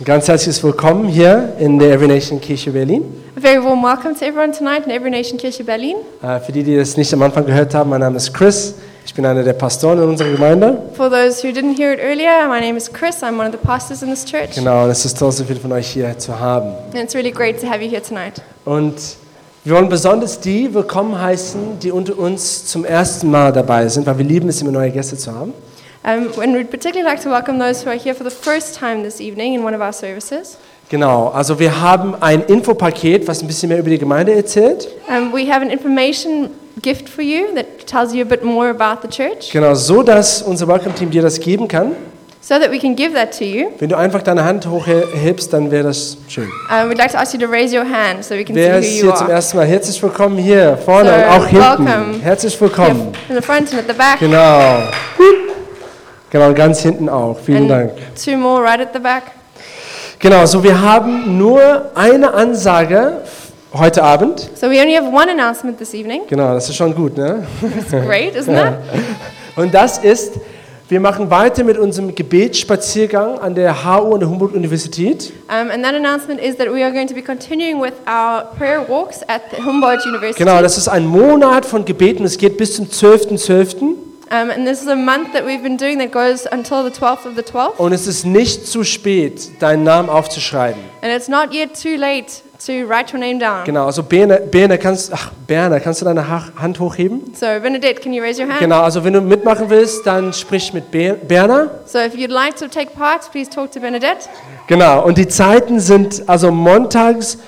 Ein ganz herzliches Willkommen hier in der Every Nation Kirche Berlin. A very warm welcome to everyone tonight in Every Nation Kirche Berlin. Äh, Für die, die das nicht am Anfang gehört haben, mein Name ist Chris. Ich bin einer der Pastoren in unserer Gemeinde. For those who didn't hear it earlier, my name is Chris. I'm one of the pastors in this church. Genau, und es ist toll, so viele von euch hier zu haben. And it's really great to have you here tonight. Und wir wollen besonders die willkommen heißen, die unter uns zum ersten Mal dabei sind, weil wir lieben es, immer neue Gäste zu haben. Um, and we'd particularly like to welcome those who are here for the first time this evening in one of our services. Genau, also wir haben ein Infopaket, was ein bisschen mehr über die Gemeinde erzählt. Um, we have an information gift for you that tells you a bit more about the church Genau, so dass unser Welcome-Team dir das geben kann. so that we can give that to you. Wenn du einfach deine Hand hochhebst, dann wäre das schön. Um, we'd like to ask you to raise your hand so we can Wer ist see who you hier zum are. ersten Mal? Herzlich willkommen hier vorne So, und auch hinten. welcome. Herzlich willkommen. in the front and at the back. Genau. Genau, und ganz hinten auch. Vielen Dank. And two more right at the back. Genau, so wir haben nur eine Ansage heute Abend. So we only have one announcement this evening. Genau, das ist schon gut, ne? It's great, isn't it? Und das ist, wir machen weiter mit unserem Gebetsspaziergang an der HU, an der Humboldt-Universität. Um, and that announcement is that we are going to be continuing with our prayer walks at the Humboldt University. Genau, das ist ein Monat von Gebeten. Es geht bis zum 12.12. Um, and this is a month that we've been doing that goes until the 12th of the 12th. Und es ist nicht zu spät, deinen Namen aufzuschreiben. And it's not yet too late to write your name down. Genau, also Berner, Berner, kannst, ach, Berner, kannst du deine Ha- Hand hochheben? So, Benedict, can you raise your hand? Genau, also wenn du mitmachen willst, dann sprich mit Ber- Berner. So, if you'd like to take part, please talk to Benedict. Genau, und die Zeiten sind also montags,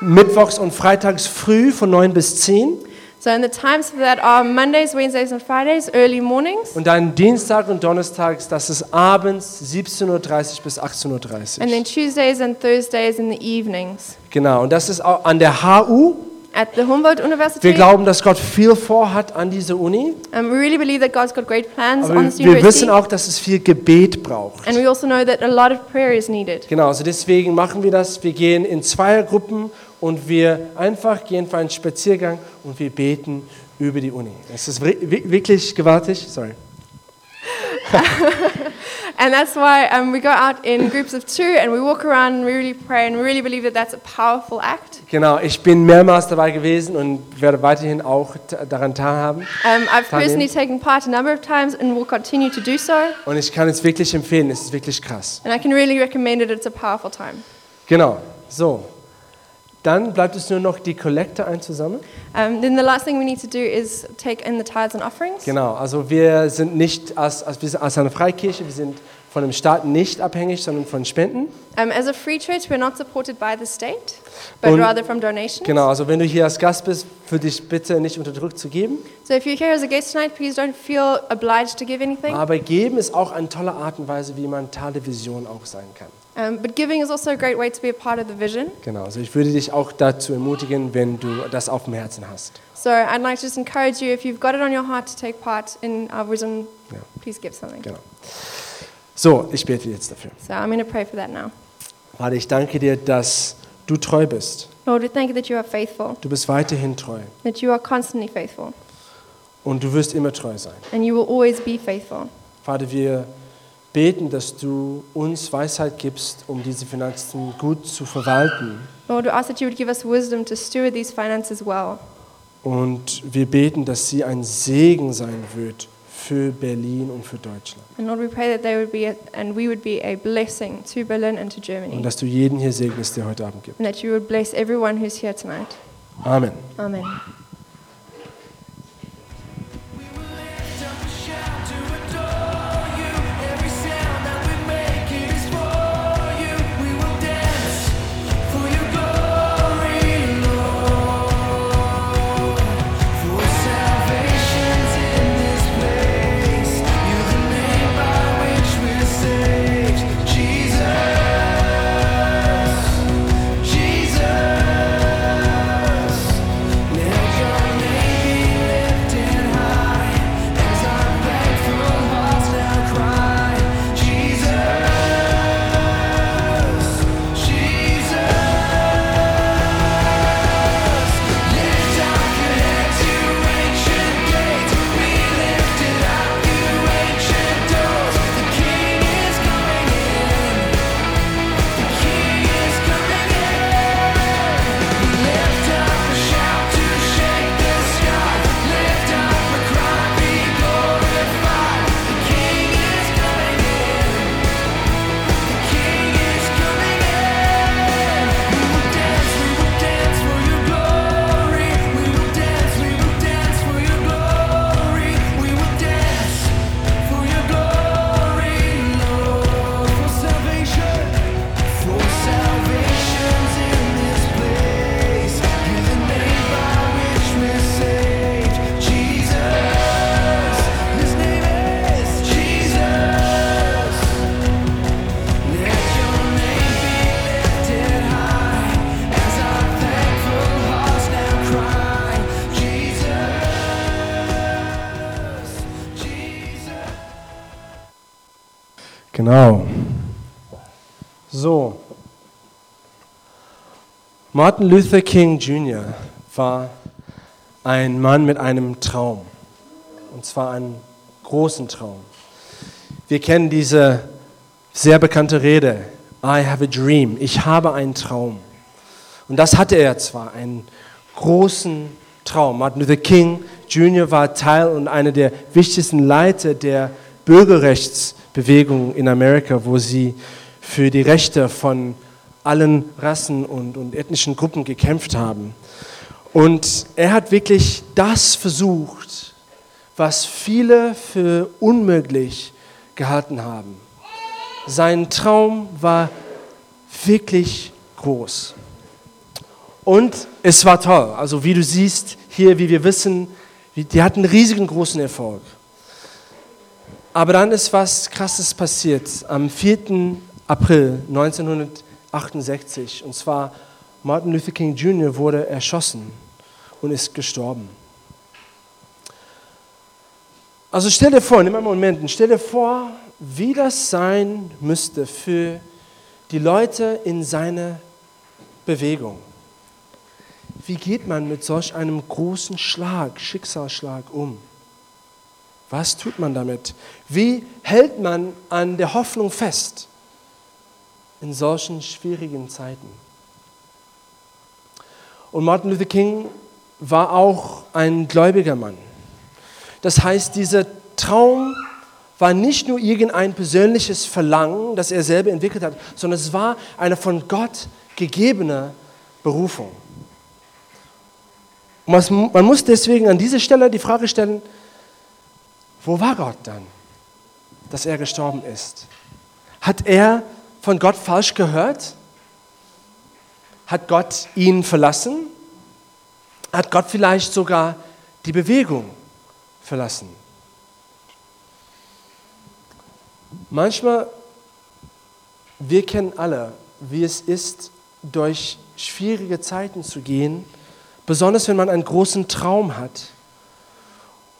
mittwochs und freitags früh von 9 bis 10 So, and the times for that are Mondays, Wednesdays, and Fridays, early mornings. und dann Dienstag und Donnerstags, das ist abends 17.30 Uhr bis 18.30 And then Uhr. Tuesdays and Thursdays in the evenings. Genau, und das ist auch an der HU. At the Humboldt University. Wir glauben, dass Gott viel vorhat an dieser Uni, Um, we really believe that God's got great plans aber on this wir wissen university. auch, dass es viel Gebet braucht. And we also know that a lot of prayer is needed. Genau, also deswegen machen wir das. Wir gehen in Zweiergruppen und wir einfach gehen für einen Spaziergang und wir beten über die Uni. Es ist wi- wi- wirklich gewaltig. Sorry. And that's why um, we go out in groups of two and we walk around and we really pray and we really believe that that's a powerful act. Genau, ich bin mehrmals dabei gewesen und werde weiterhin auch daran teilhaben. Um, I've personally taken part a number of times and will continue to do so. Und ich kann es wirklich empfehlen, es ist wirklich krass. And I can really recommend it. It's a powerful time. Genau, so. Dann bleibt es nur noch die Kollekte einzusammeln. Um, then the last thing we need to do is take in the tithes and offerings. Genau, also wir sind nicht als, als, wir sind als eine Freikirche, wir sind von dem Staat nicht abhängig, sondern von Spenden. Um, as a free church, we're not supported by the state, but Und- rather from donations. Genau, also wenn du hier als Gast bist, für dich bitte nicht unter Druck zu geben. So if you're here as a guest tonight, please don't feel obliged to give anything. Aber geben ist auch eine tolle Art und Weise, wie man Teil der Vision auch sein kann. Um, but giving is also a great way to be a part of the vision. Genau, also ich würde dich auch dazu ermutigen, wenn du das auf dem Herzen hast. So I'd like to just encourage you, if you've got it on your heart to take part in our vision, Ja. please give something. Genau. So, ich bete jetzt dafür. So I'm going to pray for that now. Vater, ich danke dir, dass du treu bist. Lord, we thank you that you are faithful, Du bist weiterhin treu. that you are constantly faithful, Und du wirst immer treu sein. and you will always be faithful. Vater, wir beten, dass du uns Weisheit gibst, um diese Finanzen gut zu verwalten. Lord, we ask that you would give us wisdom to steward these finances well. Und wir beten, dass sie ein Segen sein wird für Berlin und für Deutschland. And Lord, we pray that they would be, a, and we would be a blessing to Berlin and to Germany, Und dass du jeden hier segnest, der heute Abend gibt. and that you would bless everyone who's here tonight. Amen. Amen. Martin Luther King Jr. war ein Mann mit einem Traum. Und zwar einen großen Traum. Wir kennen diese sehr bekannte Rede, I have a dream, ich habe einen Traum. Und das hatte er zwar, einen großen Traum. Martin Luther King Jr. war Teil und einer der wichtigsten Leiter der Bürgerrechtsbewegung in Amerika, wo sie für die Rechte von allen Rassen und, und ethnischen Gruppen gekämpft haben. Und er hat wirklich das versucht, was viele für unmöglich gehalten haben. Sein Traum war wirklich groß. Und es war toll. Also wie du siehst hier, wie wir wissen, die hatten riesigen großen Erfolg. Aber dann ist was Krasses passiert. Am 4. April 1968, und zwar Martin Luther King Jr. wurde erschossen und ist gestorben. Also stell dir vor, nimm mal einen Moment, stell dir vor, wie das sein müsste für die Leute in seiner Bewegung. Wie geht man mit solch einem großen Schlag, Schicksalsschlag um? Was tut man damit? Wie hält man an der Hoffnung fest in solchen schwierigen Zeiten? Und Martin Luther King war auch ein gläubiger Mann. Das heißt, dieser Traum war nicht nur irgendein persönliches Verlangen, das er selber entwickelt hat, sondern es war eine von Gott gegebene Berufung. Man muss deswegen an dieser Stelle die Frage stellen, wo war Gott dann, dass er gestorben ist? Hat er von Gott falsch gehört? Hat Gott ihn verlassen? Hat Gott vielleicht sogar die Bewegung verlassen? Manchmal, wir kennen alle, wie es ist, durch schwierige Zeiten zu gehen, besonders wenn man einen großen Traum hat.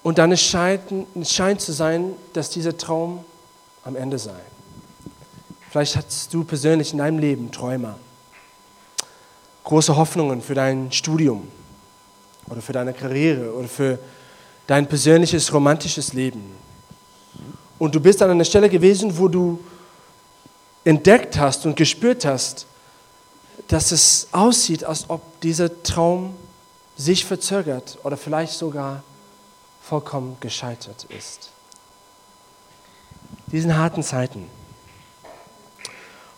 Und dann es scheint, es scheint zu sein, dass dieser Traum am Ende sei. Vielleicht hast du persönlich in deinem Leben Träume, große Hoffnungen für dein Studium oder für deine Karriere oder für dein persönliches romantisches Leben. Und du bist an einer Stelle gewesen, wo du entdeckt hast und gespürt hast, dass es aussieht, als ob dieser Traum sich verzögert oder vielleicht sogar vollkommen gescheitert ist. Diesen harten Zeiten.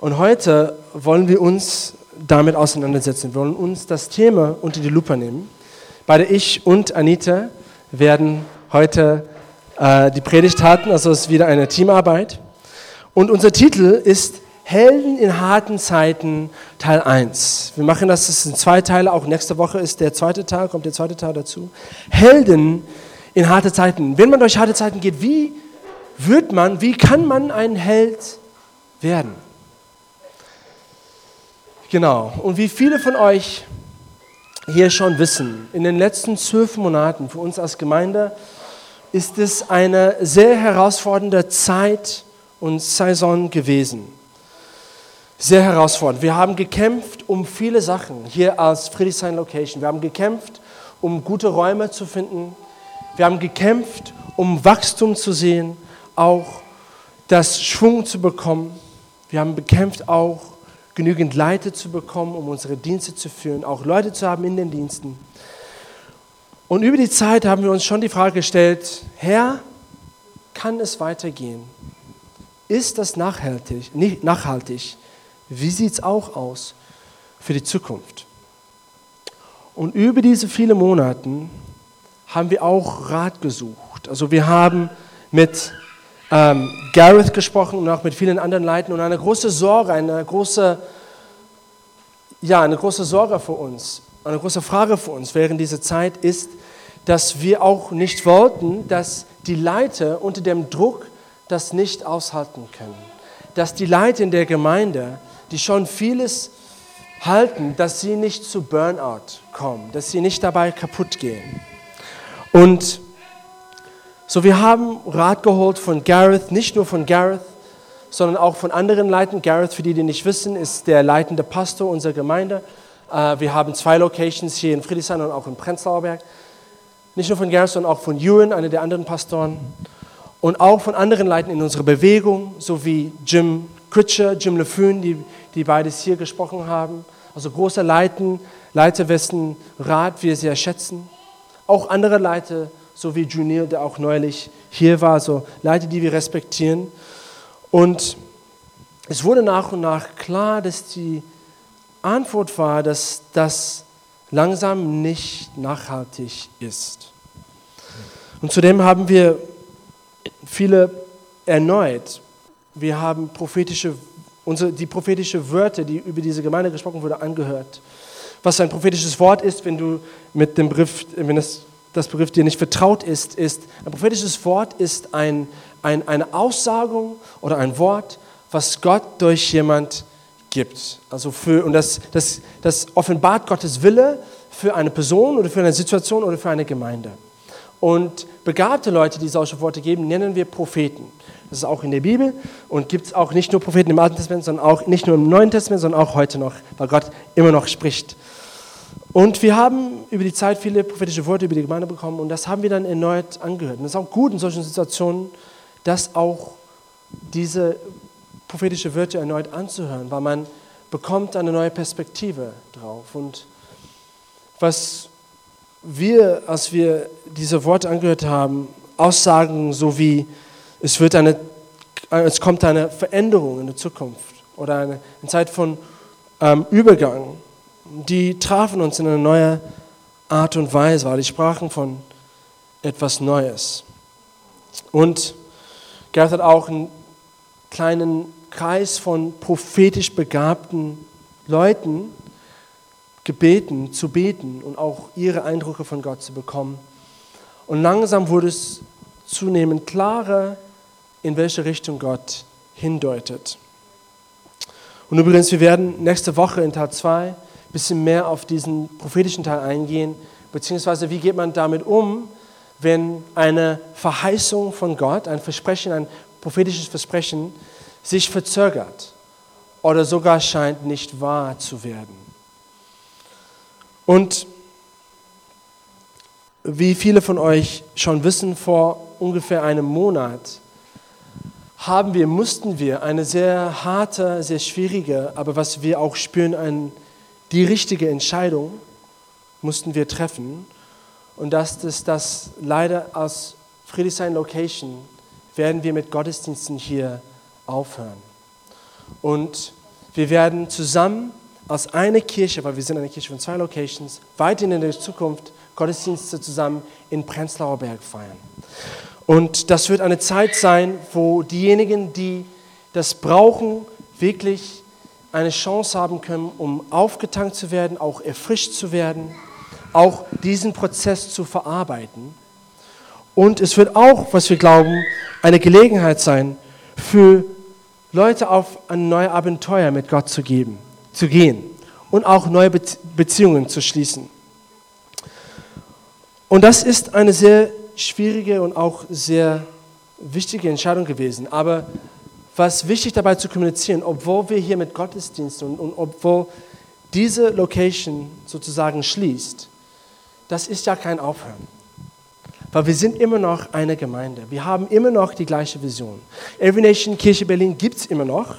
Und heute wollen wir uns damit auseinandersetzen. Wir wollen uns das Thema unter die Lupe nehmen. Beide ich und Anita werden heute äh, die Predigt halten, also es ist wieder eine Teamarbeit. Und unser Titel ist Helden in harten Zeiten Teil 1. Wir machen das, das sind zwei Teile, auch nächste Woche ist der zweite Teil, kommt der zweite Teil dazu. Helden in harte Zeiten. Wenn man durch harte Zeiten geht, wie wird man, wie kann man ein Held werden? Genau, und wie viele von euch hier schon wissen, in den letzten zwölf Monaten für uns als Gemeinde ist es eine sehr herausfordernde Zeit und Saison gewesen sehr herausfordernd. Wir haben gekämpft um viele Sachen hier als Friedrichshain Location. Wir haben gekämpft, um gute Räume zu finden. Wir haben gekämpft, um Wachstum zu sehen, auch das Schwung zu bekommen. Wir haben bekämpft, auch genügend Leute zu bekommen, um unsere Dienste zu führen, auch Leute zu haben in den Diensten. Und über die Zeit haben wir uns schon die Frage gestellt, Herr, kann es weitergehen? Ist das nachhaltig? Nicht nachhaltig? Wie sieht es auch aus für die Zukunft? Und über diese vielen Monate haben wir auch Rat gesucht. Also wir haben mit ähm, Gareth gesprochen und auch mit vielen anderen Leuten und eine große Sorge, eine große, ja, eine große Sorge für uns, eine große Frage für uns während dieser Zeit ist, dass wir auch nicht wollten, dass die Leiter unter dem Druck das nicht aushalten können. Dass die Leiter in der Gemeinde die schon vieles halten, dass sie nicht zu Burnout kommen, dass sie nicht dabei kaputt gehen. Und so, wir haben Rat geholt von Gareth, nicht nur von Gareth, sondern auch von anderen Leitern. Gareth, für die, die nicht wissen, ist der leitende Pastor unserer Gemeinde. Äh, wir haben zwei Locations hier in Friedrichshain und auch in Prenzlauer Berg. Nicht nur von Gareth, sondern auch von Ewan, einer der anderen Pastoren. Und auch von anderen Leitern in unserer Bewegung, so wie Jim Critcher, Jim LeFeun, die, die beides hier gesprochen haben. Also große Leiten, Leiter, wessen Rat wir sehr schätzen. Auch andere Leiter, so wie Junior, der auch neulich hier war, so Leiter, die wir respektieren. Und es wurde nach und nach klar, dass die Antwort war, dass das langsam nicht nachhaltig ist. Und zudem haben wir viele erneut, wir haben prophetische, unsere, die prophetische Wörter, die über diese Gemeinde gesprochen wurde, angehört. Was ein prophetisches Wort ist, wenn du mit dem Begriff, wenn das, das Begriff dir nicht vertraut ist, ist, ein prophetisches Wort ist ein, ein, eine Aussagung oder ein Wort, was Gott durch jemand gibt. Also für, und das, das, das offenbart Gottes Wille für eine Person oder für eine Situation oder für eine Gemeinde. Und begabte Leute, die solche Worte geben, nennen wir Propheten. Das ist auch in der Bibel und gibt es auch nicht nur Propheten im Alten Testament, sondern auch nicht nur im Neuen Testament, sondern auch heute noch, weil Gott immer noch spricht. Und wir haben über die Zeit viele prophetische Worte über die Gemeinde bekommen und das haben wir dann erneut angehört. Und es ist auch gut in solchen Situationen, dass auch diese prophetische Wörter erneut anzuhören, weil man bekommt eine neue Perspektive drauf. Und was wir, als wir diese Worte angehört haben, Aussagen so wie, es, wird eine, es kommt eine Veränderung in der Zukunft oder eine, eine Zeit von ähm, Übergang, die trafen uns in eine neue Art und Weise, weil die sprachen von etwas Neues. Und Gerhard hat auch einen kleinen Kreis von prophetisch begabten Leuten gebeten, zu beten und auch ihre Eindrücke von Gott zu bekommen. Und langsam wurde es zunehmend klarer, in welche Richtung Gott hindeutet. Und übrigens, wir werden nächste Woche in Teil 2 ein bisschen mehr auf diesen prophetischen Teil eingehen, beziehungsweise wie geht man damit um, wenn eine Verheißung von Gott, ein Versprechen, ein prophetisches Versprechen sich verzögert oder sogar scheint nicht wahr zu werden. Und wie viele von euch schon wissen, vor ungefähr einem Monat haben wir, mussten wir eine sehr harte, sehr schwierige, aber was wir auch spüren, ein, die richtige Entscheidung mussten wir treffen. Und das ist das leider aus Friedrichshain Location werden wir mit Gottesdiensten hier aufhören. Und wir werden zusammen als eine Kirche, weil wir sind eine Kirche von zwei Locations, weiterhin in der Zukunft Gottesdienste zusammen in Prenzlauer Berg feiern. Und das wird eine Zeit sein, wo diejenigen, die das brauchen, wirklich eine Chance haben können, um aufgetankt zu werden, auch erfrischt zu werden, auch diesen Prozess zu verarbeiten. Und es wird auch, was wir glauben, eine Gelegenheit sein, für Leute auf ein neues Abenteuer mit Gott zu, geben, zu gehen und auch neue Beziehungen zu schließen. Und das ist eine sehr schwierige und auch sehr wichtige Entscheidung gewesen. Aber was wichtig dabei zu kommunizieren, obwohl wir hier mit Gottesdiensten und, und obwohl diese Location sozusagen schließt, das ist ja kein Aufhören. Weil wir sind immer noch eine Gemeinde. Wir haben immer noch die gleiche Vision. Every Nation Kirche Berlin gibt es immer noch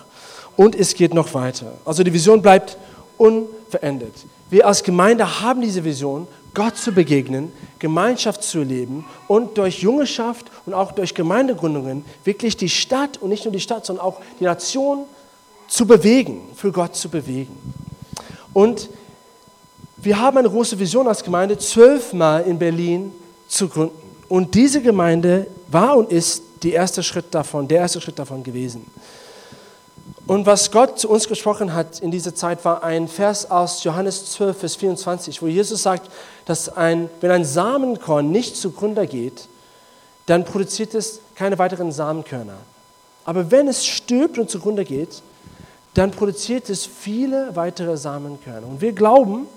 und es geht noch weiter. Also die Vision bleibt unverändert. Wir als Gemeinde haben diese Vision, Gott zu begegnen, Gemeinschaft zu leben und durch Jüngerschaft und auch durch Gemeindegründungen wirklich die Stadt und nicht nur die Stadt, sondern auch die Nation zu bewegen, für Gott zu bewegen. Und wir haben eine große Vision als Gemeinde, zwölfmal in Berlin zu gründen. Und diese Gemeinde war und ist der erste Schritt davon, der erste Schritt davon gewesen. Und was Gott zu uns gesprochen hat in dieser Zeit, war ein Vers aus Johannes 12, Vers 24, wo Jesus sagt, dass ein, wenn ein Samenkorn nicht zugrunde geht, dann produziert es keine weiteren Samenkörner. Aber wenn es stirbt und zugrunde geht, dann produziert es viele weitere Samenkörner. Und wir glauben,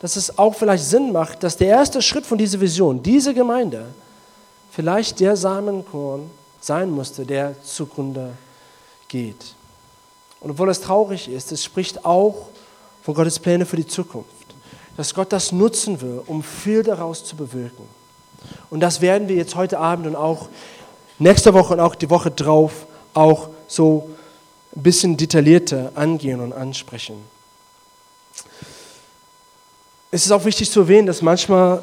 dass es auch vielleicht Sinn macht, dass der erste Schritt von dieser Vision, diese Gemeinde, vielleicht der Samenkorn sein musste, der zugrunde geht. Und obwohl es traurig ist, es spricht auch von Gottes Pläne für die Zukunft. Dass Gott das nutzen will, um viel daraus zu bewirken. Und das werden wir jetzt heute Abend und auch nächste Woche und auch die Woche drauf auch so ein bisschen detaillierter angehen und ansprechen. Es ist auch wichtig zu erwähnen, dass manchmal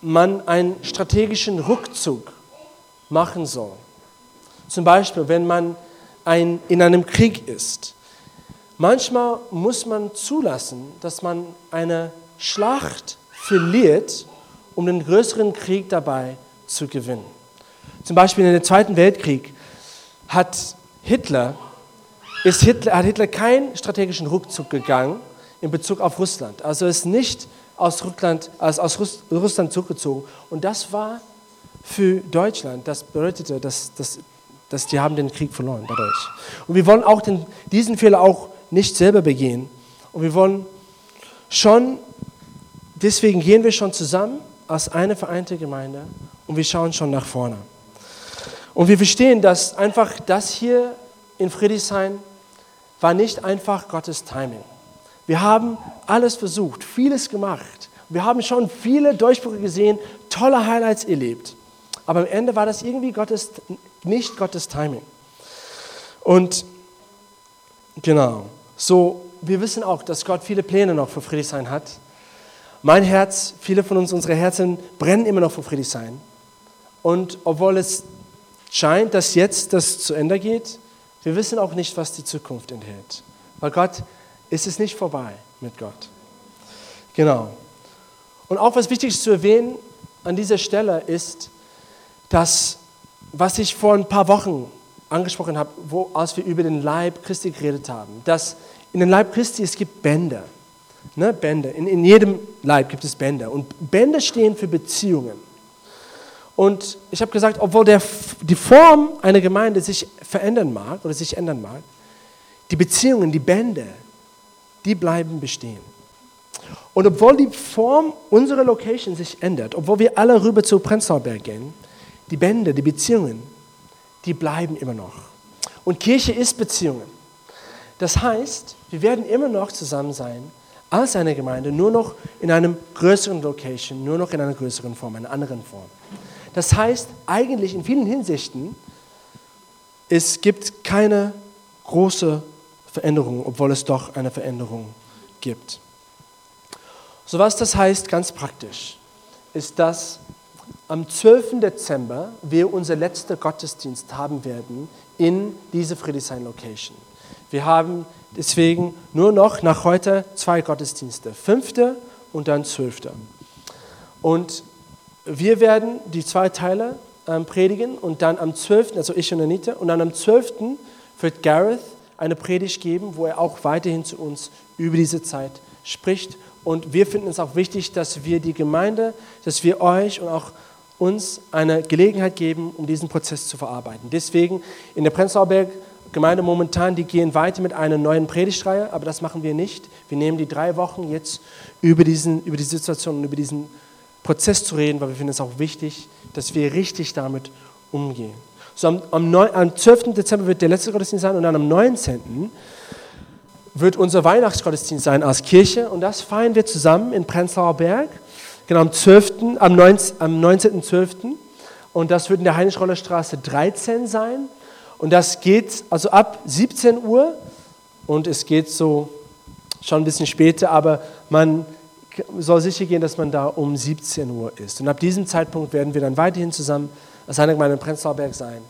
man einen strategischen Rückzug machen soll. Zum Beispiel, wenn man ein, in einem Krieg ist. Manchmal muss man zulassen, dass man eine Schlacht verliert, um den größeren Krieg dabei zu gewinnen. Zum Beispiel in den Zweiten Weltkrieg hat Hitler, ist Hitler, hat Hitler keinen strategischen Rückzug gegangen in Bezug auf Russland. Also ist nicht aus, Rückland, also aus Russland zurückgezogen. Und das war für Deutschland, das bedeutete, dass, dass, dass die haben den Krieg verloren dadurch. Und wir wollen auch den, diesen Fehler auch nicht selber begehen. Und wir wollen schon, deswegen gehen wir schon zusammen als eine vereinte Gemeinde und wir schauen schon nach vorne. Und wir verstehen, dass einfach das hier in Friedrichshain war nicht einfach Gottes Timing. Wir haben alles versucht, vieles gemacht. Wir haben schon viele Durchbrüche gesehen, tolle Highlights erlebt. Aber am Ende war das irgendwie Gottes, nicht Gottes Timing. Und genau, so, wir wissen auch, dass Gott viele Pläne noch für Friedrichshain hat. Mein Herz, viele von uns, unsere Herzen brennen immer noch für Friedrichshain. Und obwohl es scheint, dass jetzt das zu Ende geht, wir wissen auch nicht, was die Zukunft enthält. Weil Gott ist es nicht vorbei mit Gott. Genau. Und auch was wichtig ist zu erwähnen an dieser Stelle ist, dass, was ich vor ein paar Wochen angesprochen habe, wo, als wir über den Leib Christi geredet haben, dass in dem Leib Christi es gibt Bänder. Ne, Bänder. In, in jedem Leib gibt es Bänder. Und Bänder stehen für Beziehungen. Und ich habe gesagt, obwohl der, die Form einer Gemeinde sich verändern mag oder sich ändern mag, die Beziehungen, die Bänder, die bleiben bestehen. Und obwohl die Form unserer Location sich ändert, obwohl wir alle rüber zu Prenzlauberg gehen, die Bände, die Beziehungen, die bleiben immer noch. Und Kirche ist Beziehungen. Das heißt, wir werden immer noch zusammen sein als eine Gemeinde, nur noch in einem größeren Location, nur noch in einer größeren Form, einer anderen Form. Das heißt, eigentlich in vielen Hinsichten, es gibt keine große Veränderung, obwohl es doch eine Veränderung gibt. So was das heißt ganz praktisch, ist, dass am 12. Dezember wir unser letzter Gottesdienst haben werden in diese Friedrichshain Location. Wir haben deswegen nur noch nach heute zwei Gottesdienste, fünfte und dann zwölfte. Und wir werden die zwei Teile ähm, predigen und dann am 12., also ich und Anita, und dann am 12. wird Gareth eine Predigt geben, wo er auch weiterhin zu uns über diese Zeit spricht. Und wir finden es auch wichtig, dass wir die Gemeinde, dass wir euch und auch uns eine Gelegenheit geben, um diesen Prozess zu verarbeiten. Deswegen in der Prenzlauer Gemeinde momentan, die gehen weiter mit einer neuen Predigtreihe, aber das machen wir nicht. Wir nehmen die drei Wochen jetzt über, diesen, über die Situation und über diesen Prozess zu reden, weil wir finden es auch wichtig, dass wir richtig damit umgehen. So am, am, 9, am 12. Dezember wird der letzte Gottesdienst sein und dann am 19. wird unser Weihnachtsgottesdienst sein als Kirche und das feiern wir zusammen in Prenzlauer Berg genau am 12., am 19.12. Am 19 und das wird in der Heinrich-Roller Straße 13 sein. Und das geht also ab 17 Uhr und es geht so schon ein bisschen später, aber man soll sicher gehen, dass man da um 17 Uhr ist. Und ab diesem Zeitpunkt werden wir dann weiterhin zusammen als eine Gemeinde in Prenzlauer Berg sein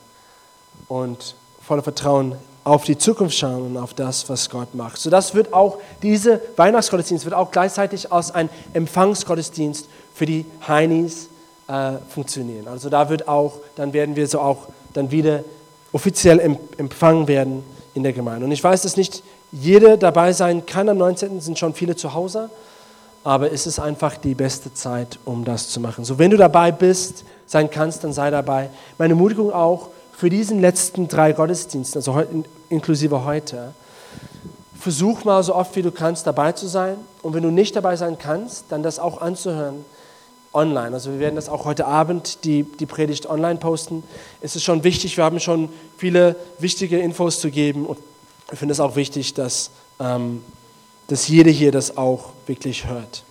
und voller Vertrauen auf die Zukunft schauen und auf das, was Gott macht. So das wird auch, diese Weihnachtsgottesdienst wird auch gleichzeitig als ein Empfangsgottesdienst für die Heinis äh, funktionieren. Also da wird auch, dann werden wir so auch dann wieder offiziell empfangen werden in der Gemeinde. Und ich weiß, dass nicht jeder dabei sein kann. Am 19. sind schon viele zu Hause, aber es ist einfach die beste Zeit, um das zu machen. So wenn du dabei bist, sein kannst, dann sei dabei. Meine Ermutigung auch, für diesen letzten drei Gottesdiensten, also inklusive heute, versuch mal so oft wie du kannst dabei zu sein. Und wenn du nicht dabei sein kannst, dann das auch anzuhören online. Also wir werden das auch heute Abend, die, die Predigt online posten. Es ist schon wichtig, wir haben schon viele wichtige Infos zu geben und ich finde es auch wichtig, dass, ähm, dass jeder hier das auch wirklich hört.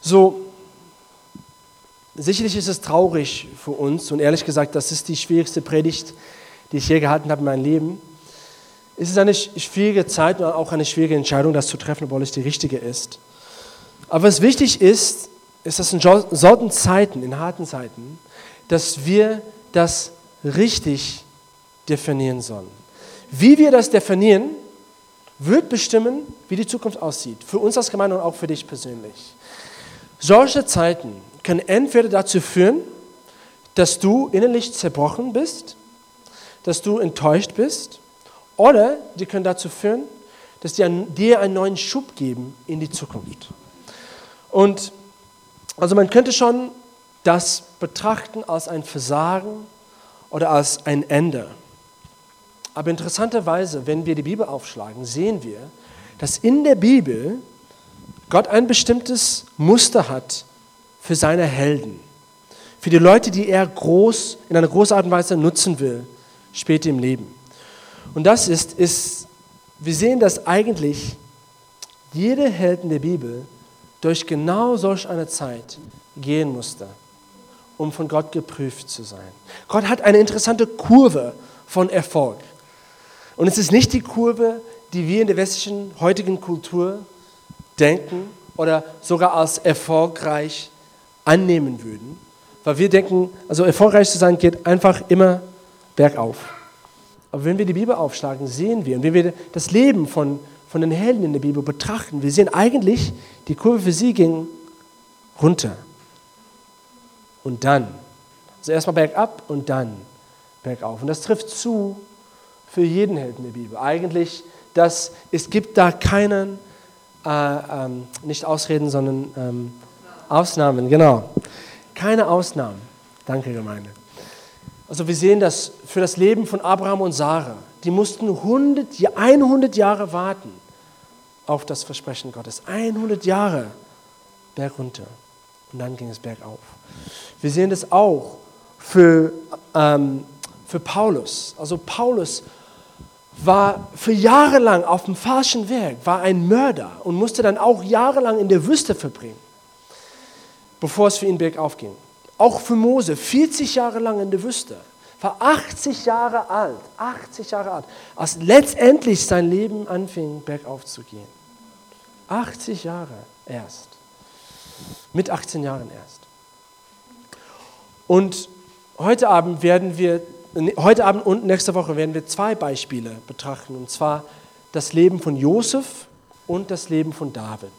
So, sicherlich ist es traurig für uns und ehrlich gesagt, das ist die schwierigste Predigt, die ich je gehalten habe in meinem Leben. Es ist eine schwierige Zeit und auch eine schwierige Entscheidung, das zu treffen, obwohl es die richtige ist. Aber was wichtig ist, ist, dass in solchen Zeiten, in harten Zeiten, dass wir das richtig definieren sollen. Wie wir das definieren, wird bestimmen, wie die Zukunft aussieht. Für uns als Gemeinde und auch für dich persönlich. Solche Zeiten können entweder dazu führen, dass du innerlich zerbrochen bist, dass du enttäuscht bist, oder die können dazu führen, dass die dir einen neuen Schub geben in die Zukunft. Und also man könnte schon das betrachten als ein Versagen oder als ein Ende. Aber interessanterweise, wenn wir die Bibel aufschlagen, sehen wir, dass in der Bibel Gott ein bestimmtes Muster hat für seine Helden, für die Leute, die er groß, in einer großen und Weise nutzen will, später im Leben. Und das ist, ist wir sehen, dass eigentlich jeder Held in der Bibel durch genau solch eine Zeit gehen musste, um von Gott geprüft zu sein. Gott hat eine interessante Kurve von Erfolg. Und es ist nicht die Kurve, die wir in der westlichen heutigen Kultur denken oder sogar als erfolgreich annehmen würden, weil wir denken, also erfolgreich zu sein geht einfach immer bergauf. Aber wenn wir die Bibel aufschlagen, sehen wir, und wenn wir das Leben von von den Helden in der Bibel betrachten, wir sehen eigentlich, die Kurve für sie ging runter. Und dann. Also erstmal bergab und dann bergauf. Und das trifft zu für jeden Helden der Bibel. Eigentlich, dass es gibt da keinen, äh, ähm, nicht Ausreden, sondern ähm, Ausnahmen, genau. Keine Ausnahmen. Danke, Gemeinde. Also wir sehen das für das Leben von Abraham und Sarah. Die mussten 100, 100 Jahre warten auf das Versprechen Gottes. 100 Jahre bergunter und dann ging es bergauf. Wir sehen das auch für, ähm, für Paulus. Also Paulus war für Jahre lang auf dem falschen Weg, war ein Mörder und musste dann auch jahrelang in der Wüste verbringen, bevor es für ihn bergauf ging. Auch für Mose, 40 Jahre lang in der Wüste, war 80 Jahre alt, 80 Jahre alt, als letztendlich sein Leben anfing, bergauf zu gehen. 80 Jahre erst. Mit 18 Jahren erst. Und heute Abend werden wir, heute Abend und nächste Woche werden wir zwei Beispiele betrachten. Und zwar das Leben von Josef und das Leben von David.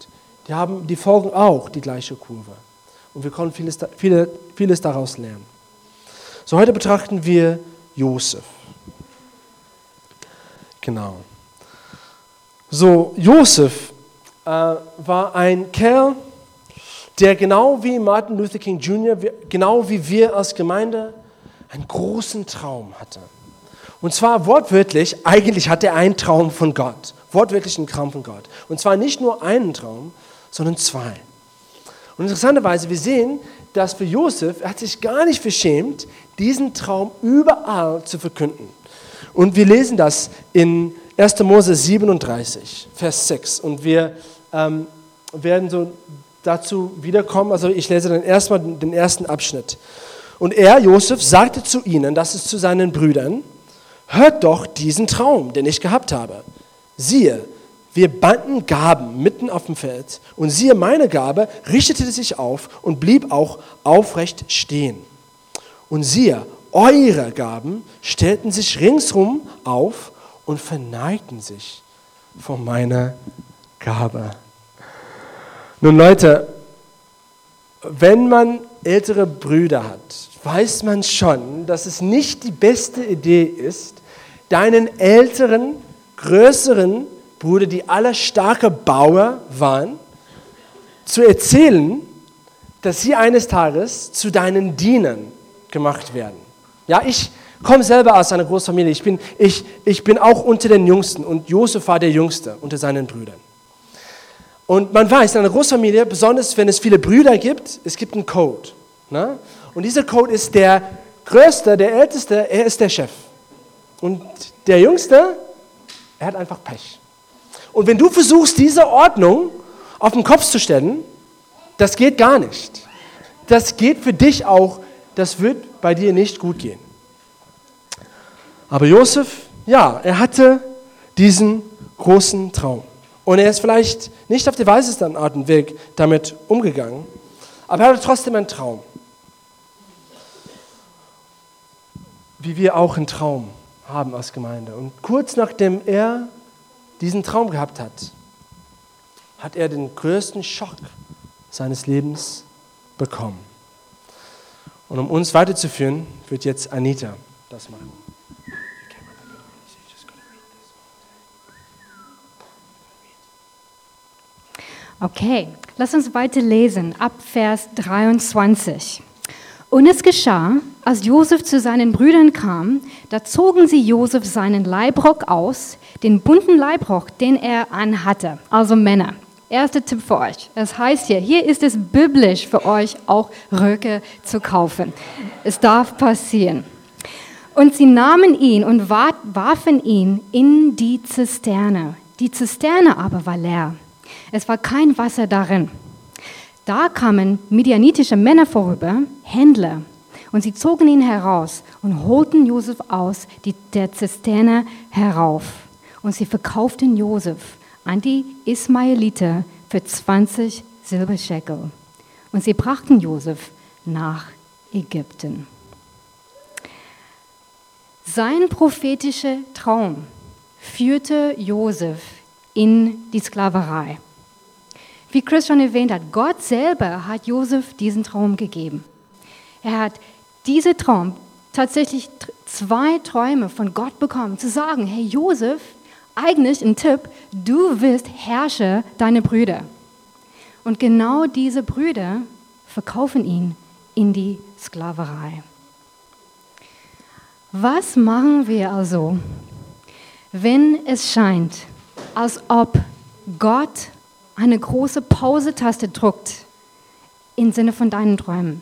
Die, haben, die folgen auch die gleiche Kurve. Und wir können vieles, viele, vieles daraus lernen. So, heute betrachten wir Josef. Genau. So, Josef äh, war ein Kerl, der genau wie Martin Luther King Jr., genau wie wir als Gemeinde, einen großen Traum hatte. Und zwar wortwörtlich, eigentlich hatte er einen Traum von Gott. Wortwörtlich einen Traum von Gott. Und zwar nicht nur einen Traum, sondern zwei. Und interessanterweise, wir sehen, dass für Josef, er hat sich gar nicht verschämt, diesen Traum überall zu verkünden. Und wir lesen das in 1. Mose 37, Vers 6. Und wir ähm, werden so dazu wiederkommen. Also ich lese dann erstmal den ersten Abschnitt. Und er, Josef, sagte zu ihnen, das ist zu seinen Brüdern, hört doch diesen Traum, den ich gehabt habe. Siehe, wir banden Gaben mitten auf dem Feld und siehe, meine Gabe richtete sich auf und blieb auch aufrecht stehen. Und siehe, eure Gaben stellten sich ringsrum auf und verneigten sich vor meiner Gabe. Nun Leute, wenn man ältere Brüder hat, weiß man schon, dass es nicht die beste Idee ist, deinen älteren, größeren Bruder, die alle starke Bauer waren, zu erzählen, dass sie eines Tages zu deinen Dienern gemacht werden. Ja, ich komme selber aus einer Großfamilie. Ich bin, ich, ich bin auch unter den Jüngsten und Josef war der Jüngste unter seinen Brüdern. Und man weiß, in einer Großfamilie, besonders wenn es viele Brüder gibt, es gibt einen Code. Ne? Und dieser Code ist der Größte, der Älteste, er ist der Chef. Und der Jüngste, er hat einfach Pech. Und wenn du versuchst, diese Ordnung auf den Kopf zu stellen, das geht gar nicht. Das geht für dich auch, das wird bei dir nicht gut gehen. Aber Josef, ja, er hatte diesen großen Traum. Und er ist vielleicht nicht auf die weiseste Art und Weg damit umgegangen, aber er hatte trotzdem einen Traum. Wie wir auch einen Traum haben als Gemeinde. Und kurz nachdem er diesen Traum gehabt hat, hat er den größten Schock seines Lebens bekommen. Und um uns weiterzuführen, wird jetzt Anita das machen. Okay, lass uns weiter lesen, ab Vers 23. Und es geschah, als Josef zu seinen Brüdern kam, da zogen sie Josef seinen Leibrock aus, den bunten Leibrock, den er anhatte. Also Männer. Erster Tipp für euch. Das heißt hier, hier ist es biblisch für euch auch Röcke zu kaufen. Es darf passieren. Und sie nahmen ihn und warfen ihn in die Zisterne. Die Zisterne aber war leer. Es war kein Wasser darin. Da kamen midianitische Männer vorüber, Händler, und sie zogen ihn heraus und holten Josef aus die, der Zisterne herauf. Und sie verkauften Josef an die Ismaeliter für 20 Silberscheckel. Und sie brachten Josef nach Ägypten. Sein prophetischer Traum führte Josef in die Sklaverei. Wie Chris schon erwähnt hat, Gott selber hat Josef diesen Traum gegeben. Er hat diesen Traum, tatsächlich zwei Träume von Gott bekommen, zu sagen, hey Josef, eigentlich ein Tipp, du wirst Herrscher deiner Brüder. Und genau diese Brüder verkaufen ihn in die Sklaverei. Was machen wir also, wenn es scheint, als ob Gott eine große Pause-Taste drückt im Sinne von deinen Träumen.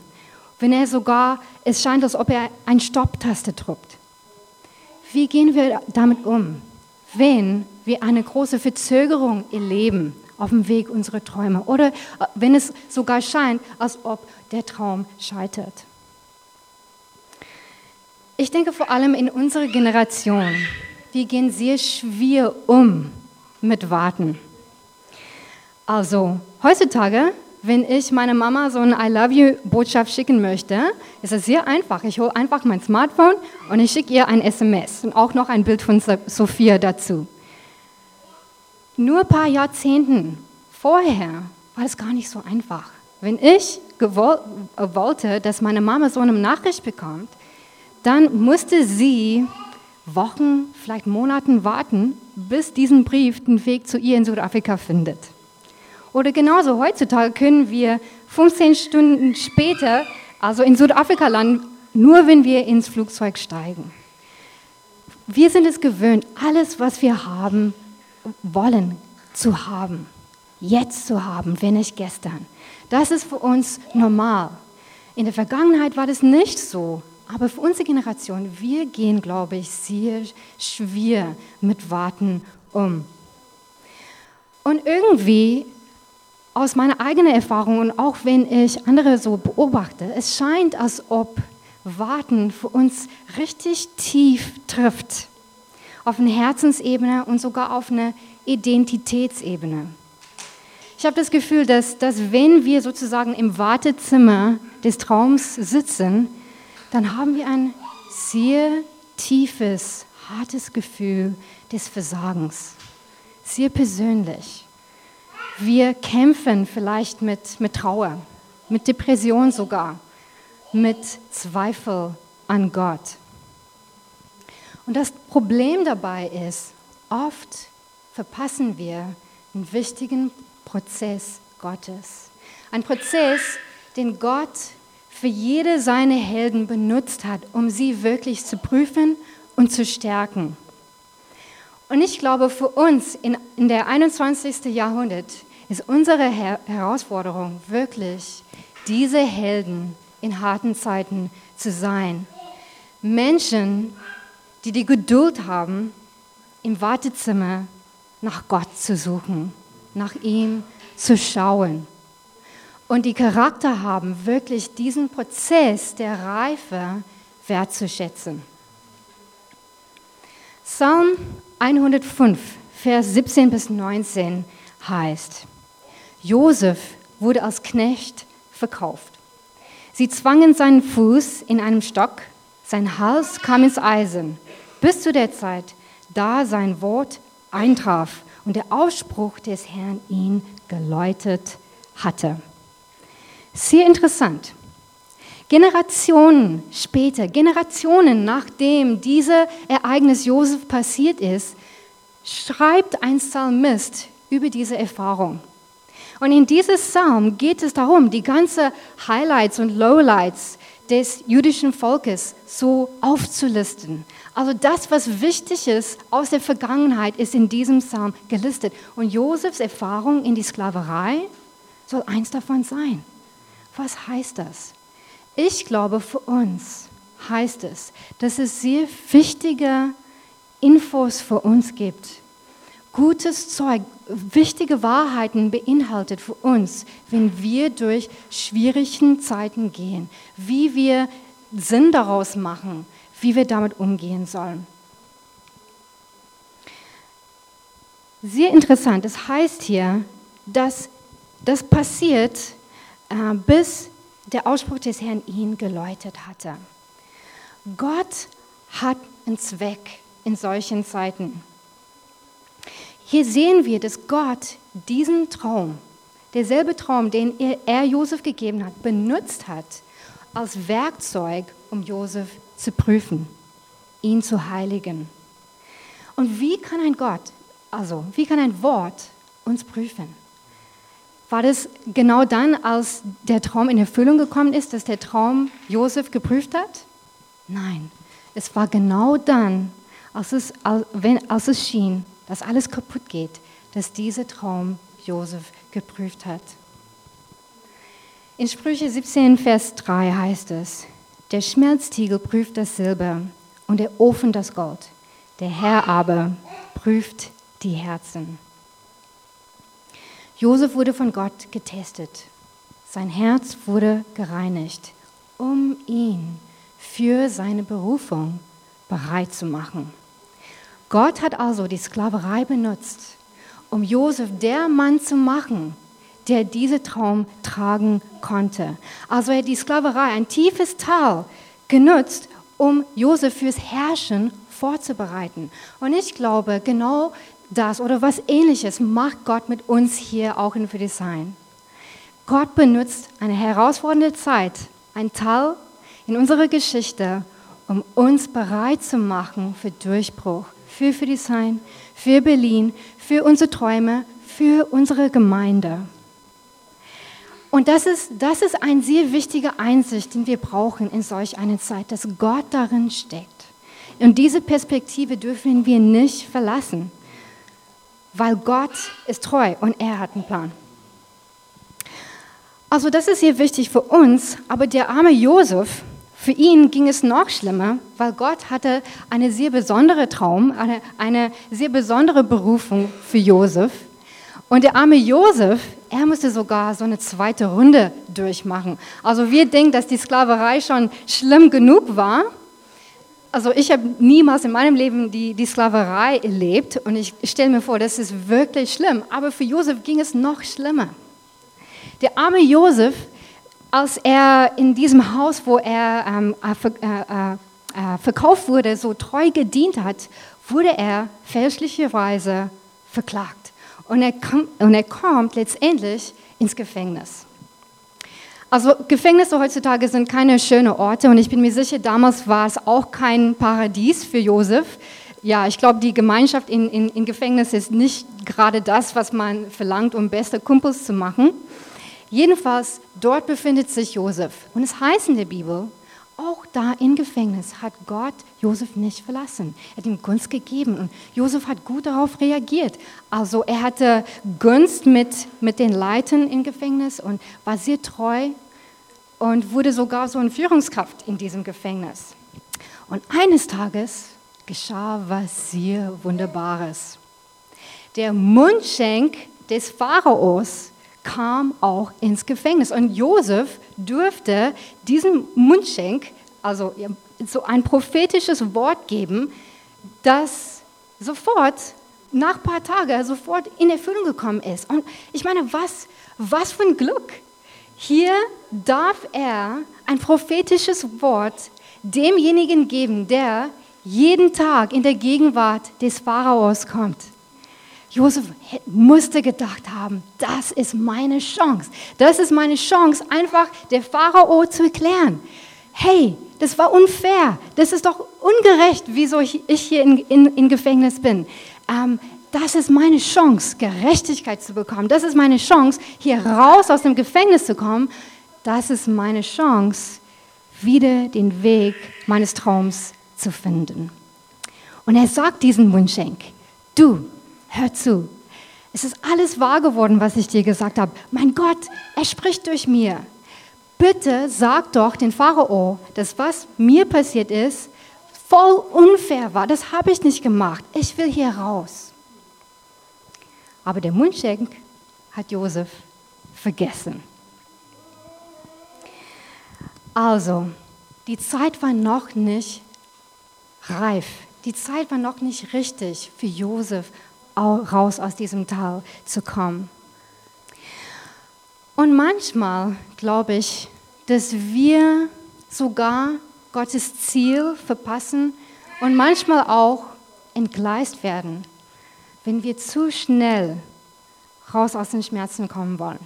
Wenn er sogar, es scheint, als ob er eine Stopp-Taste drückt. Wie gehen wir damit um, wenn wir eine große Verzögerung erleben auf dem Weg unserer Träume oder äh, wenn es sogar scheint, als ob der Traum scheitert? Ich denke vor allem in unserer Generation, wir gehen sehr schwer um mit Warten. Also, heutzutage, wenn ich meiner Mama so eine I love you Botschaft schicken möchte, ist es sehr einfach. Ich hole einfach mein Smartphone und ich schicke ihr ein SMS und auch noch ein Bild von Sophia dazu. Nur ein paar Jahrzehnten vorher war es gar nicht so einfach. Wenn ich wollte, dass meine Mama so eine Nachricht bekommt, dann musste sie Wochen, vielleicht Monaten warten, bis diesen Brief den Weg zu ihr in Südafrika findet. Oder genauso heutzutage können wir 15 Stunden später, also in Südafrika landen, nur wenn wir ins Flugzeug steigen. Wir sind es gewöhnt, alles, was wir haben, wollen zu haben. Jetzt zu haben, wenn nicht gestern. Das ist für uns normal. In der Vergangenheit war das nicht so. Aber für unsere Generation, wir gehen, glaube ich, sehr schwer mit Warten um. Und irgendwie aus meiner eigenen Erfahrung und auch wenn ich andere so beobachte, es scheint, als ob Warten für uns richtig tief trifft. Auf einer Herzensebene und sogar auf einer Identitätsebene. Ich habe das Gefühl, dass, dass wenn wir sozusagen im Wartezimmer des Traums sitzen, dann haben wir ein sehr tiefes, hartes Gefühl des Versagens. Sehr persönlich. Wir kämpfen vielleicht mit, mit Trauer, mit Depression sogar, mit Zweifel an Gott. Und das Problem dabei ist, oft verpassen wir einen wichtigen Prozess Gottes. Ein Prozess, den Gott für jede seiner Helden benutzt hat, um sie wirklich zu prüfen und zu stärken. Und ich glaube, für uns in, in der 21. Jahrhundert ist unsere Her Herausforderung wirklich, diese Helden in harten Zeiten zu sein. Menschen, die die Geduld haben, im Wartezimmer nach Gott zu suchen, nach ihm zu schauen. Und die Charakter haben, wirklich diesen Prozess der Reife wertzuschätzen. Psalm 105, Vers 17 bis 19 heißt, Josef wurde als Knecht verkauft. Sie zwangen seinen Fuß in einem Stock, sein Hals kam ins Eisen, bis zu der Zeit, da sein Wort eintraf und der Ausspruch des Herrn ihn geläutet hatte. Sehr interessant. Generationen später, Generationen nachdem dieses Ereignis Josef passiert ist, schreibt ein Psalmist über diese Erfahrung. Und in diesem Psalm geht es darum, die ganzen Highlights und Lowlights des jüdischen Volkes so aufzulisten. Also das, was wichtig ist aus der Vergangenheit, ist in diesem Psalm gelistet. Und Josefs Erfahrung in die Sklaverei soll eins davon sein. Was heißt das? Ich glaube, für uns heißt es, dass es sehr wichtige Infos für uns gibt. Gutes Zeug, wichtige Wahrheiten beinhaltet für uns, wenn wir durch schwierige Zeiten gehen, wie wir Sinn daraus machen, wie wir damit umgehen sollen. Sehr interessant, es heißt hier, dass das passiert, äh, bis der Ausspruch des Herrn ihn geläutet hatte. Gott hat einen Zweck in solchen Zeiten. Hier sehen wir, dass Gott diesen Traum, derselbe Traum, den er, Josef gegeben hat, benutzt hat als Werkzeug, um Josef zu prüfen, ihn zu heiligen. Und wie kann ein Gott, also wie kann ein Wort uns prüfen? War das genau dann, als der Traum in Erfüllung gekommen ist, dass der Traum Josef geprüft hat? Nein, es war genau dann, als es, als es schien, dass alles kaputt geht, dass dieser Traum Josef geprüft hat. In Sprüche 17, Vers 3 heißt es, der Schmelztiegel prüft das Silber und der Ofen das Gold. Der Herr aber prüft die Herzen. Josef wurde von Gott getestet. Sein Herz wurde gereinigt, um ihn für seine Berufung bereit zu machen. Gott hat also die Sklaverei benutzt, um Josef der Mann zu machen, der diesen Traum tragen konnte. Also er hat die Sklaverei, ein tiefes Tal, genutzt, um Josef fürs Herrschen vorzubereiten. Und ich glaube, genau das oder was ähnliches macht Gott mit uns hier auch in Friedrichshain. Gott benutzt eine herausfordernde Zeit, ein Teil in unserer Geschichte, um uns bereit zu machen für Durchbruch, für Friedrichshain, für Berlin, für unsere Träume, für unsere Gemeinde. Und das ist, das ist eine sehr wichtige Einsicht, die wir brauchen in solch einer Zeit, dass Gott darin steckt. Und diese Perspektive dürfen wir nicht verlassen weil Gott ist treu und er hat einen Plan. Also das ist hier wichtig für uns, aber der arme Josef, für ihn ging es noch schlimmer, weil Gott hatte eine sehr besondere Traum, eine, eine sehr besondere Berufung für Josef. Und der arme Josef, er musste sogar so eine zweite Runde durchmachen. Also wir denken, dass die Sklaverei schon schlimm genug war, also ich habe niemals in meinem Leben die, die Sklaverei erlebt und ich stelle mir vor, das ist wirklich schlimm. Aber für Josef ging es noch schlimmer. Der arme Josef, als er in diesem Haus, wo er ähm, äh, äh, äh, verkauft wurde, so treu gedient hat, wurde er fälschlicherweise verklagt. Und er, und er kommt letztendlich ins Gefängnis. Also Gefängnisse heutzutage sind keine schönen Orte und ich bin mir sicher, damals war es auch kein Paradies für Josef. Ja, ich glaube, die Gemeinschaft in, in, in Gefängnis ist nicht gerade das, was man verlangt, um beste Kumpels zu machen. Jedenfalls, dort befindet sich Josef. Und es heißt in der Bibel, auch da im Gefängnis hat Gott Josef nicht verlassen. Er hat ihm Gunst gegeben und Josef hat gut darauf reagiert. Also er hatte Gunst mit, mit den Leitern im Gefängnis und war sehr treu und wurde sogar so eine Führungskraft in diesem Gefängnis. Und eines Tages geschah was sehr Wunderbares. Der Mundschenk des Pharaos kam auch ins Gefängnis. Und Josef durfte diesen Mundschenk, also so ein prophetisches Wort geben, das sofort, nach ein paar Tagen, sofort in Erfüllung gekommen ist. Und ich meine, was, was für ein Glück. Hier darf er ein prophetisches Wort demjenigen geben, der jeden Tag in der Gegenwart des Pharaos kommt. Josef musste gedacht haben, das ist meine Chance. Das ist meine Chance, einfach der Pharao zu erklären. Hey, das war unfair. Das ist doch ungerecht, wieso ich hier in, in, in Gefängnis bin. Ähm, das ist meine Chance, Gerechtigkeit zu bekommen. Das ist meine Chance, hier raus aus dem Gefängnis zu kommen. Das ist meine Chance, wieder den Weg meines Traums zu finden. Und er sagt diesen Mundschenk, du, hör zu. Es ist alles wahr geworden, was ich dir gesagt habe. Mein Gott, er spricht durch mir. Bitte sag doch den Pharao, dass was mir passiert ist, voll unfair war. Das habe ich nicht gemacht. Ich will hier raus. Aber der Mundschenk hat Josef vergessen. Also, die Zeit war noch nicht reif. Die Zeit war noch nicht richtig für Josef raus aus diesem Tal zu kommen. Und manchmal glaube ich, dass wir sogar Gottes Ziel verpassen und manchmal auch entgleist werden, wenn wir zu schnell raus aus den Schmerzen kommen wollen.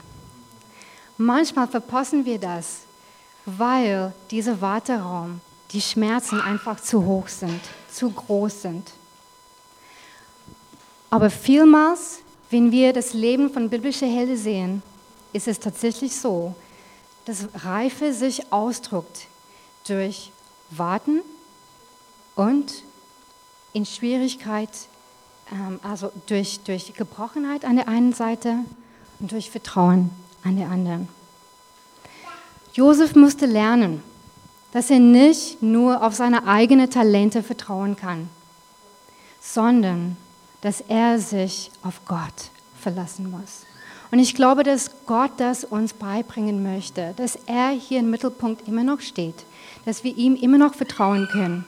Manchmal verpassen wir das, weil dieser Warteraum, die Schmerzen einfach zu hoch sind, zu groß sind. Aber vielmals, wenn wir das Leben von biblischen Helden sehen, ist es tatsächlich so, dass Reife sich ausdrückt durch Warten und in Schwierigkeit, ähm, also durch, durch Gebrochenheit an der einen Seite und durch Vertrauen an der anderen. Josef musste lernen, dass er nicht nur auf seine eigenen Talente vertrauen kann, sondern dass er sich auf Gott verlassen muss. Und ich glaube, dass Gott das uns beibringen möchte, dass er hier im Mittelpunkt immer noch steht, dass wir ihm immer noch vertrauen können.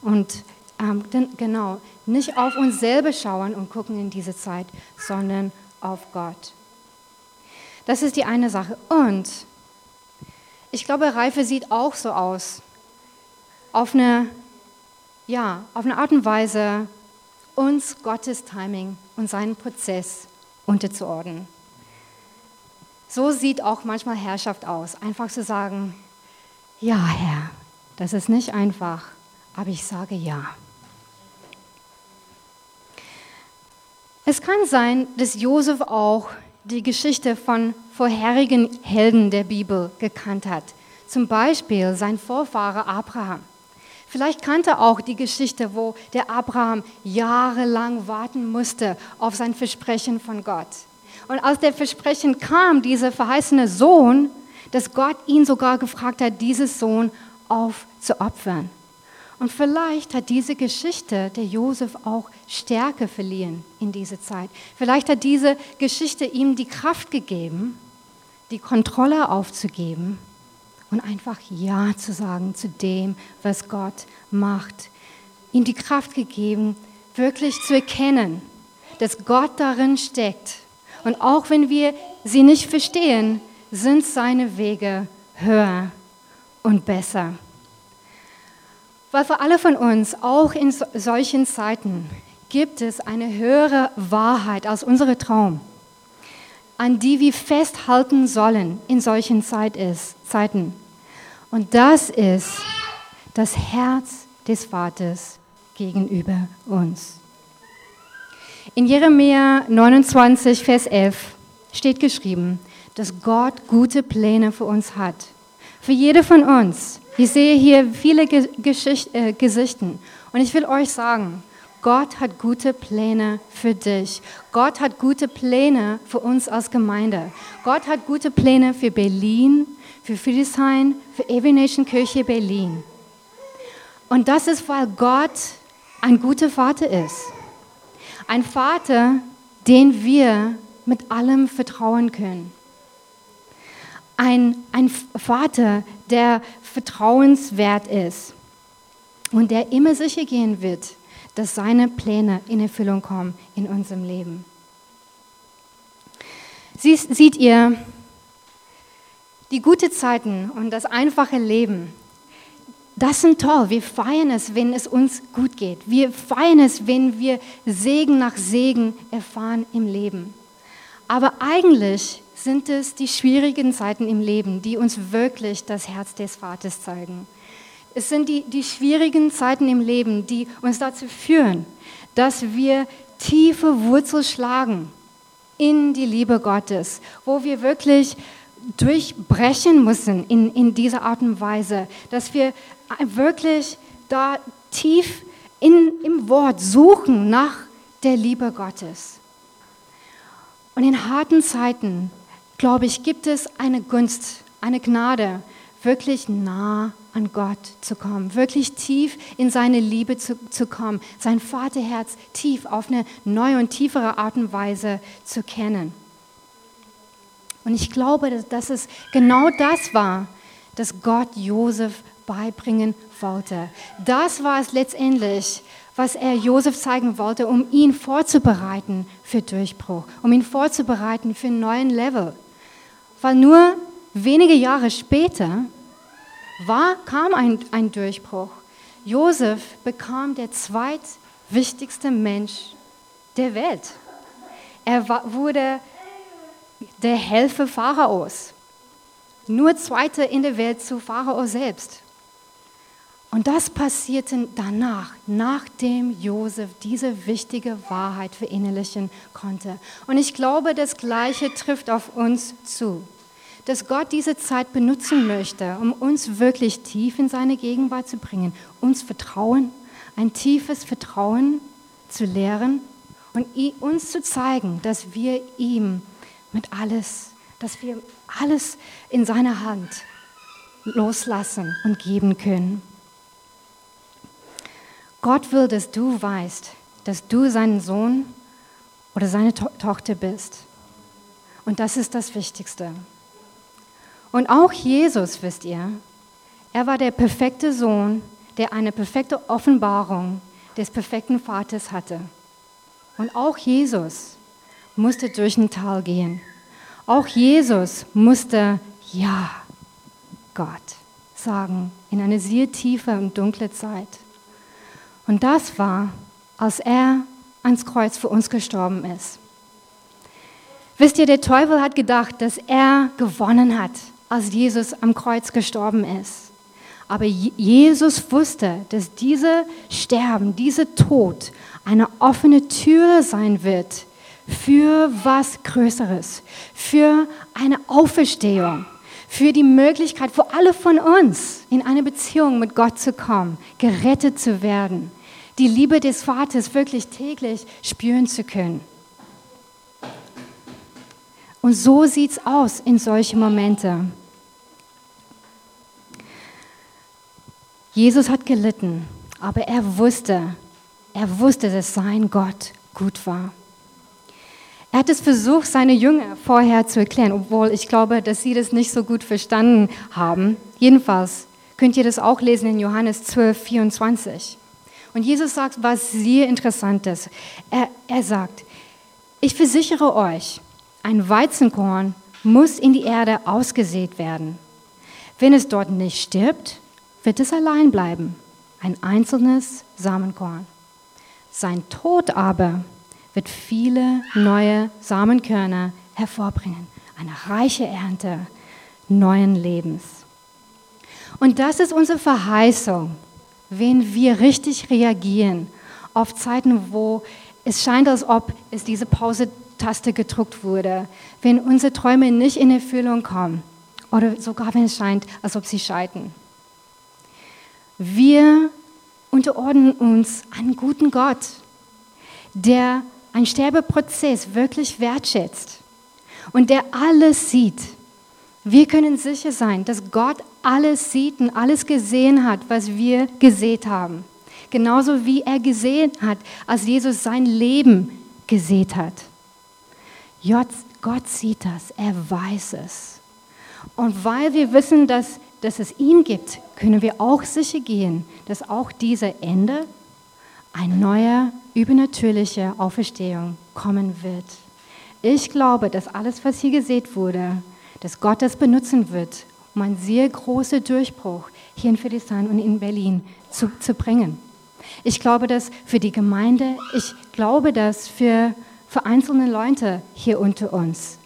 Und ähm, genau, nicht auf uns selber schauen und gucken in diese Zeit, sondern auf Gott. Das ist die eine Sache. Und ich glaube, Reife sieht auch so aus. Auf eine, ja, auf eine Art und Weise, uns Gottes Timing und seinen Prozess unterzuordnen. So sieht auch manchmal Herrschaft aus. Einfach zu sagen, ja Herr, das ist nicht einfach, aber ich sage ja. Es kann sein, dass Josef auch die Geschichte von vorherigen Helden der Bibel gekannt hat. Zum Beispiel sein Vorfahre Abraham. Vielleicht kannte auch die Geschichte, wo der Abraham jahrelang warten musste auf sein Versprechen von Gott. Und als der Versprechen kam, dieser verheißene Sohn, dass Gott ihn sogar gefragt hat, dieses Sohn aufzuopfern. Und vielleicht hat diese Geschichte der Josef auch Stärke verliehen in dieser Zeit. Vielleicht hat diese Geschichte ihm die Kraft gegeben, die Kontrolle aufzugeben und einfach Ja zu sagen zu dem, was Gott macht. Ihm die Kraft gegeben, wirklich zu erkennen, dass Gott darin steckt. Und auch wenn wir sie nicht verstehen, sind seine Wege höher und besser. Weil für alle von uns, auch in solchen Zeiten, gibt es eine höhere Wahrheit als unsere Traum an die wir festhalten sollen in solchen Zeit ist, Zeiten. Und das ist das Herz des Vaters gegenüber uns. In Jeremia 29, Vers 11 steht geschrieben, dass Gott gute Pläne für uns hat. Für jede von uns, Ich sehe hier viele Ge Geschicht äh, Gesichten. Und ich will euch sagen, Gott hat gute Pläne für dich. Gott hat gute Pläne für uns als Gemeinde. Gott hat gute Pläne für Berlin, für Friedrichshain, für Every Nation Kirche Berlin. Und das ist, weil Gott ein guter Vater ist. Ein Vater, den wir mit allem vertrauen können. Ein, ein Vater, der vertrauenswert ist und der immer sicher gehen wird, dass seine Pläne in Erfüllung kommen in unserem Leben. Sie, seht ihr, die guten Zeiten und das einfache Leben, das sind toll. Wir feiern es, wenn es uns gut geht. Wir feiern es, wenn wir Segen nach Segen erfahren im Leben. Aber eigentlich sind es die schwierigen Zeiten im Leben, die uns wirklich das Herz des Vaters zeigen. Es sind die, die schwierigen Zeiten im Leben, die uns dazu führen, dass wir tiefe Wurzel schlagen in die Liebe Gottes, wo wir wirklich durchbrechen müssen in, in dieser Art und Weise, dass wir wirklich da tief in, im Wort suchen nach der Liebe Gottes. Und in harten Zeiten, glaube ich, gibt es eine Gunst, eine Gnade, wirklich nah an Gott zu kommen, wirklich tief in seine Liebe zu, zu kommen, sein Vaterherz tief auf eine neue und tiefere Art und Weise zu kennen. Und ich glaube, dass, dass es genau das war, das Gott Josef beibringen wollte. Das war es letztendlich, was er Josef zeigen wollte, um ihn vorzubereiten für Durchbruch, um ihn vorzubereiten für einen neuen Level. Weil nur wenige Jahre später war, kam ein, ein Durchbruch. Josef bekam der zweitwichtigste Mensch der Welt. Er war, wurde der Helfer Pharaos. Nur Zweiter in der Welt zu Pharao selbst. Und das passierte danach, nachdem Josef diese wichtige Wahrheit verinnerlichen konnte. Und ich glaube, das Gleiche trifft auf uns zu dass Gott diese Zeit benutzen möchte, um uns wirklich tief in seine Gegenwart zu bringen, uns Vertrauen, ein tiefes Vertrauen zu lehren und uns zu zeigen, dass wir ihm mit alles, dass wir alles in seiner Hand loslassen und geben können. Gott will, dass du weißt, dass du sein Sohn oder seine to Tochter bist. Und das ist das Wichtigste. Und auch Jesus, wisst ihr, er war der perfekte Sohn, der eine perfekte Offenbarung des perfekten Vaters hatte. Und auch Jesus musste durch ein Tal gehen. Auch Jesus musste Ja, Gott sagen in eine sehr tiefe und dunkle Zeit. Und das war, als er ans Kreuz für uns gestorben ist. Wisst ihr, der Teufel hat gedacht, dass er gewonnen hat, als Jesus am Kreuz gestorben ist. Aber Jesus wusste, dass diese Sterben, dieser Tod eine offene Tür sein wird für was Größeres, für eine Auferstehung, für die Möglichkeit für alle von uns in eine Beziehung mit Gott zu kommen, gerettet zu werden, die Liebe des Vaters wirklich täglich spüren zu können. Und so sieht es aus in solchen Momenten. Jesus hat gelitten, aber er wusste, er wusste, dass sein Gott gut war. Er hat es versucht, seine Jünger vorher zu erklären, obwohl ich glaube, dass sie das nicht so gut verstanden haben. Jedenfalls könnt ihr das auch lesen in Johannes 12, 24. Und Jesus sagt was sehr Interessantes. Er, er sagt, ich versichere euch, ein Weizenkorn muss in die Erde ausgesät werden. Wenn es dort nicht stirbt, wird es allein bleiben, ein einzelnes Samenkorn. Sein Tod aber wird viele neue Samenkörner hervorbringen, eine reiche Ernte neuen Lebens. Und das ist unsere Verheißung, wenn wir richtig reagieren auf Zeiten, wo es scheint, als ob es diese Pause-Taste gedruckt wurde, wenn unsere Träume nicht in Erfüllung kommen oder sogar wenn es scheint, als ob sie scheitern. Wir unterordnen uns einen guten Gott, der einen Sterbeprozess wirklich wertschätzt und der alles sieht. Wir können sicher sein, dass Gott alles sieht und alles gesehen hat, was wir gesehen haben. Genauso wie er gesehen hat, als Jesus sein Leben gesehen hat. Gott sieht das, er weiß es. Und weil wir wissen, dass, dass es ihn gibt, können wir auch sicher gehen, dass auch dieser Ende ein neuer, übernatürlicher Auferstehung kommen wird. Ich glaube, dass alles, was hier gesehen wurde, dass Gott das benutzen wird, um einen sehr großen Durchbruch hier in Friedrichshain und in Berlin zu, zu bringen. Ich glaube das für die Gemeinde, ich glaube das für, für einzelne Leute hier unter uns.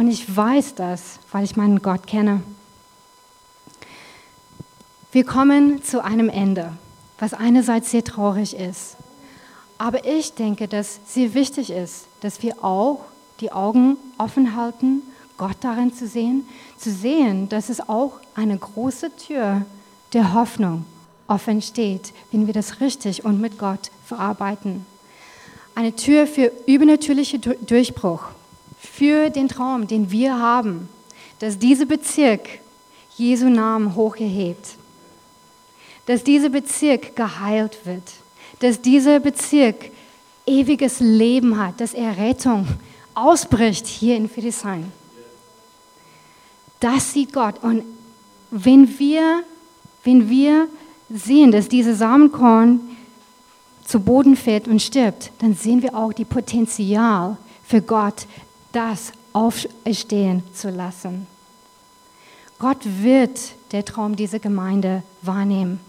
Und ich weiß das, weil ich meinen Gott kenne. Wir kommen zu einem Ende, was einerseits sehr traurig ist. Aber ich denke, dass sehr wichtig ist, dass wir auch die Augen offen halten, Gott darin zu sehen, zu sehen, dass es auch eine große Tür der Hoffnung offen steht, wenn wir das richtig und mit Gott verarbeiten. Eine Tür für übernatürlichen Durchbruch, für den Traum, den wir haben, dass dieser Bezirk Jesu Namen hochgehebt, dass dieser Bezirk geheilt wird, dass dieser Bezirk ewiges Leben hat, dass er Rettung ausbricht hier in Friedrichshain. Das sieht Gott. Und wenn wir, wenn wir sehen, dass dieses Samenkorn zu Boden fällt und stirbt, dann sehen wir auch die Potenzial für Gott, das aufstehen zu lassen. Gott wird der Traum dieser Gemeinde wahrnehmen.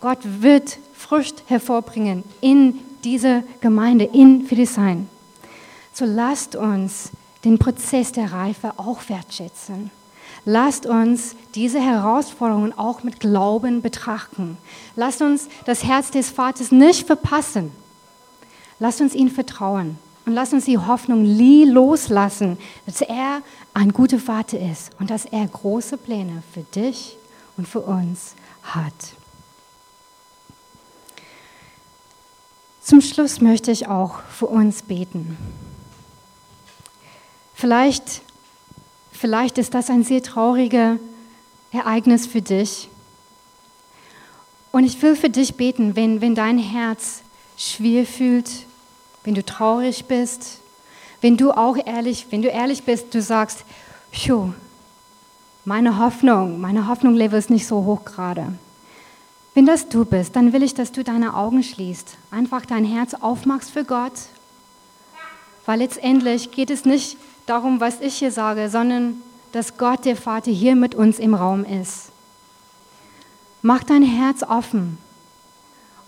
Gott wird Frucht hervorbringen in dieser Gemeinde, in Friedrichshain. So lasst uns den Prozess der Reife auch wertschätzen. Lasst uns diese Herausforderungen auch mit Glauben betrachten. Lasst uns das Herz des Vaters nicht verpassen. Lasst uns ihm vertrauen und lasst uns die Hoffnung nie loslassen, dass er ein guter Vater ist und dass er große Pläne für dich und für uns hat. Zum Schluss möchte ich auch für uns beten. Vielleicht Vielleicht ist das ein sehr trauriges Ereignis für dich. Und ich will für dich beten, wenn, wenn dein Herz schwer fühlt, wenn du traurig bist, wenn du auch ehrlich, wenn du ehrlich bist, du sagst, meine Hoffnung, meine Hoffnung-Level ist nicht so hoch gerade. Wenn das du bist, dann will ich, dass du deine Augen schließt, einfach dein Herz aufmachst für Gott, weil letztendlich geht es nicht darum, was ich hier sage, sondern dass Gott, der Vater, hier mit uns im Raum ist. Mach dein Herz offen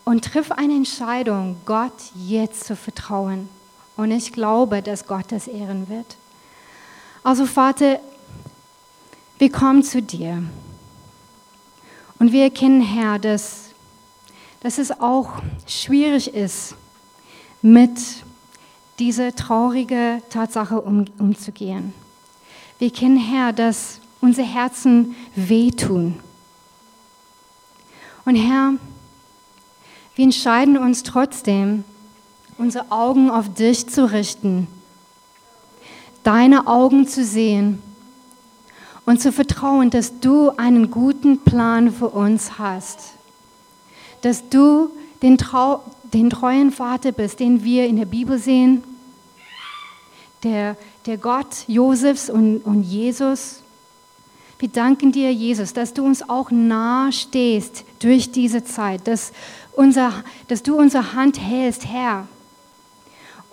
und triff eine Entscheidung, Gott jetzt zu vertrauen. Und ich glaube, dass Gott das ehren wird. Also Vater, wir kommen zu dir. Und wir erkennen, Herr, dass, dass es auch schwierig ist, mit diese traurige Tatsache um, umzugehen. Wir kennen, Herr, dass unsere Herzen wehtun. Und Herr, wir entscheiden uns trotzdem, unsere Augen auf dich zu richten, deine Augen zu sehen und zu vertrauen, dass du einen guten Plan für uns hast, dass du den, Trau den treuen Vater bist, den wir in der Bibel sehen, der, der Gott Josefs und, und Jesus. Wir danken dir, Jesus, dass du uns auch nahe stehst durch diese Zeit, dass, unser, dass du unsere Hand hältst, Herr.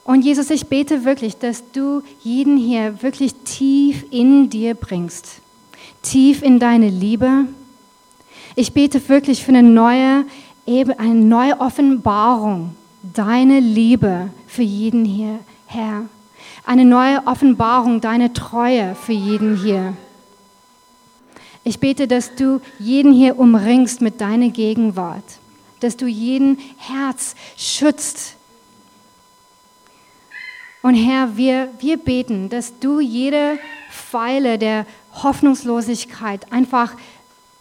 Und Jesus, ich bete wirklich, dass du jeden hier wirklich tief in dir bringst, tief in deine Liebe. Ich bete wirklich für eine neue eine neue Offenbarung, deine Liebe für jeden hier, Herr. Eine neue Offenbarung, deine Treue für jeden hier. Ich bete, dass du jeden hier umringst mit deiner Gegenwart, dass du jeden Herz schützt. Und Herr, wir, wir beten, dass du jede Pfeile der Hoffnungslosigkeit einfach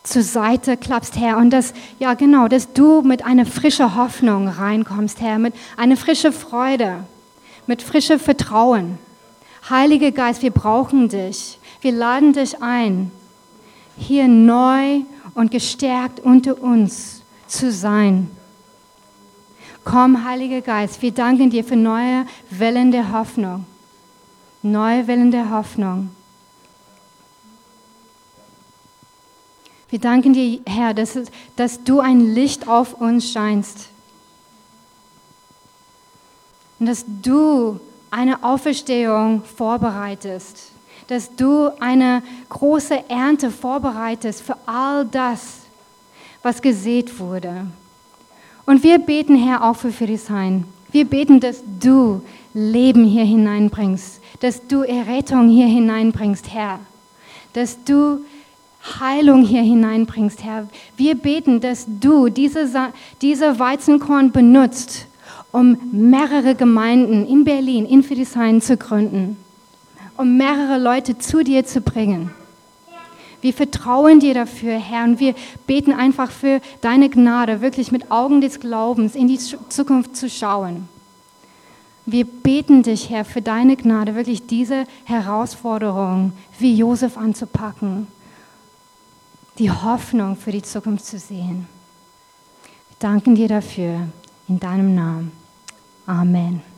zur Seite klappst, Herr, und dass, ja genau, dass du mit einer frischen Hoffnung reinkommst, Herr, mit einer frischen Freude, mit frischem Vertrauen. Heiliger Geist, wir brauchen dich. Wir laden dich ein, hier neu und gestärkt unter uns zu sein. Komm, Heiliger Geist, wir danken dir für neue Wellen der Hoffnung. Neue Wellen der Hoffnung. Wir danken dir, Herr, dass, dass du ein Licht auf uns scheinst. Und dass du eine Auferstehung vorbereitest. Dass du eine große Ernte vorbereitest für all das, was gesät wurde. Und wir beten, Herr, auch für Friedrichshain. Wir beten, dass du Leben hier hineinbringst, dass du Errettung hier hineinbringst, Herr, dass du Heilung hier hineinbringst, Herr. Wir beten, dass du diese, diese Weizenkorn benutzt, um mehrere Gemeinden in Berlin, in Friedrichshain zu gründen, um mehrere Leute zu dir zu bringen. Wir vertrauen dir dafür, Herr, und wir beten einfach für deine Gnade, wirklich mit Augen des Glaubens in die Zukunft zu schauen. Wir beten dich, Herr, für deine Gnade, wirklich diese Herausforderung wie Josef anzupacken die Hoffnung für die Zukunft zu sehen. Wir danken dir dafür in deinem Namen. Amen.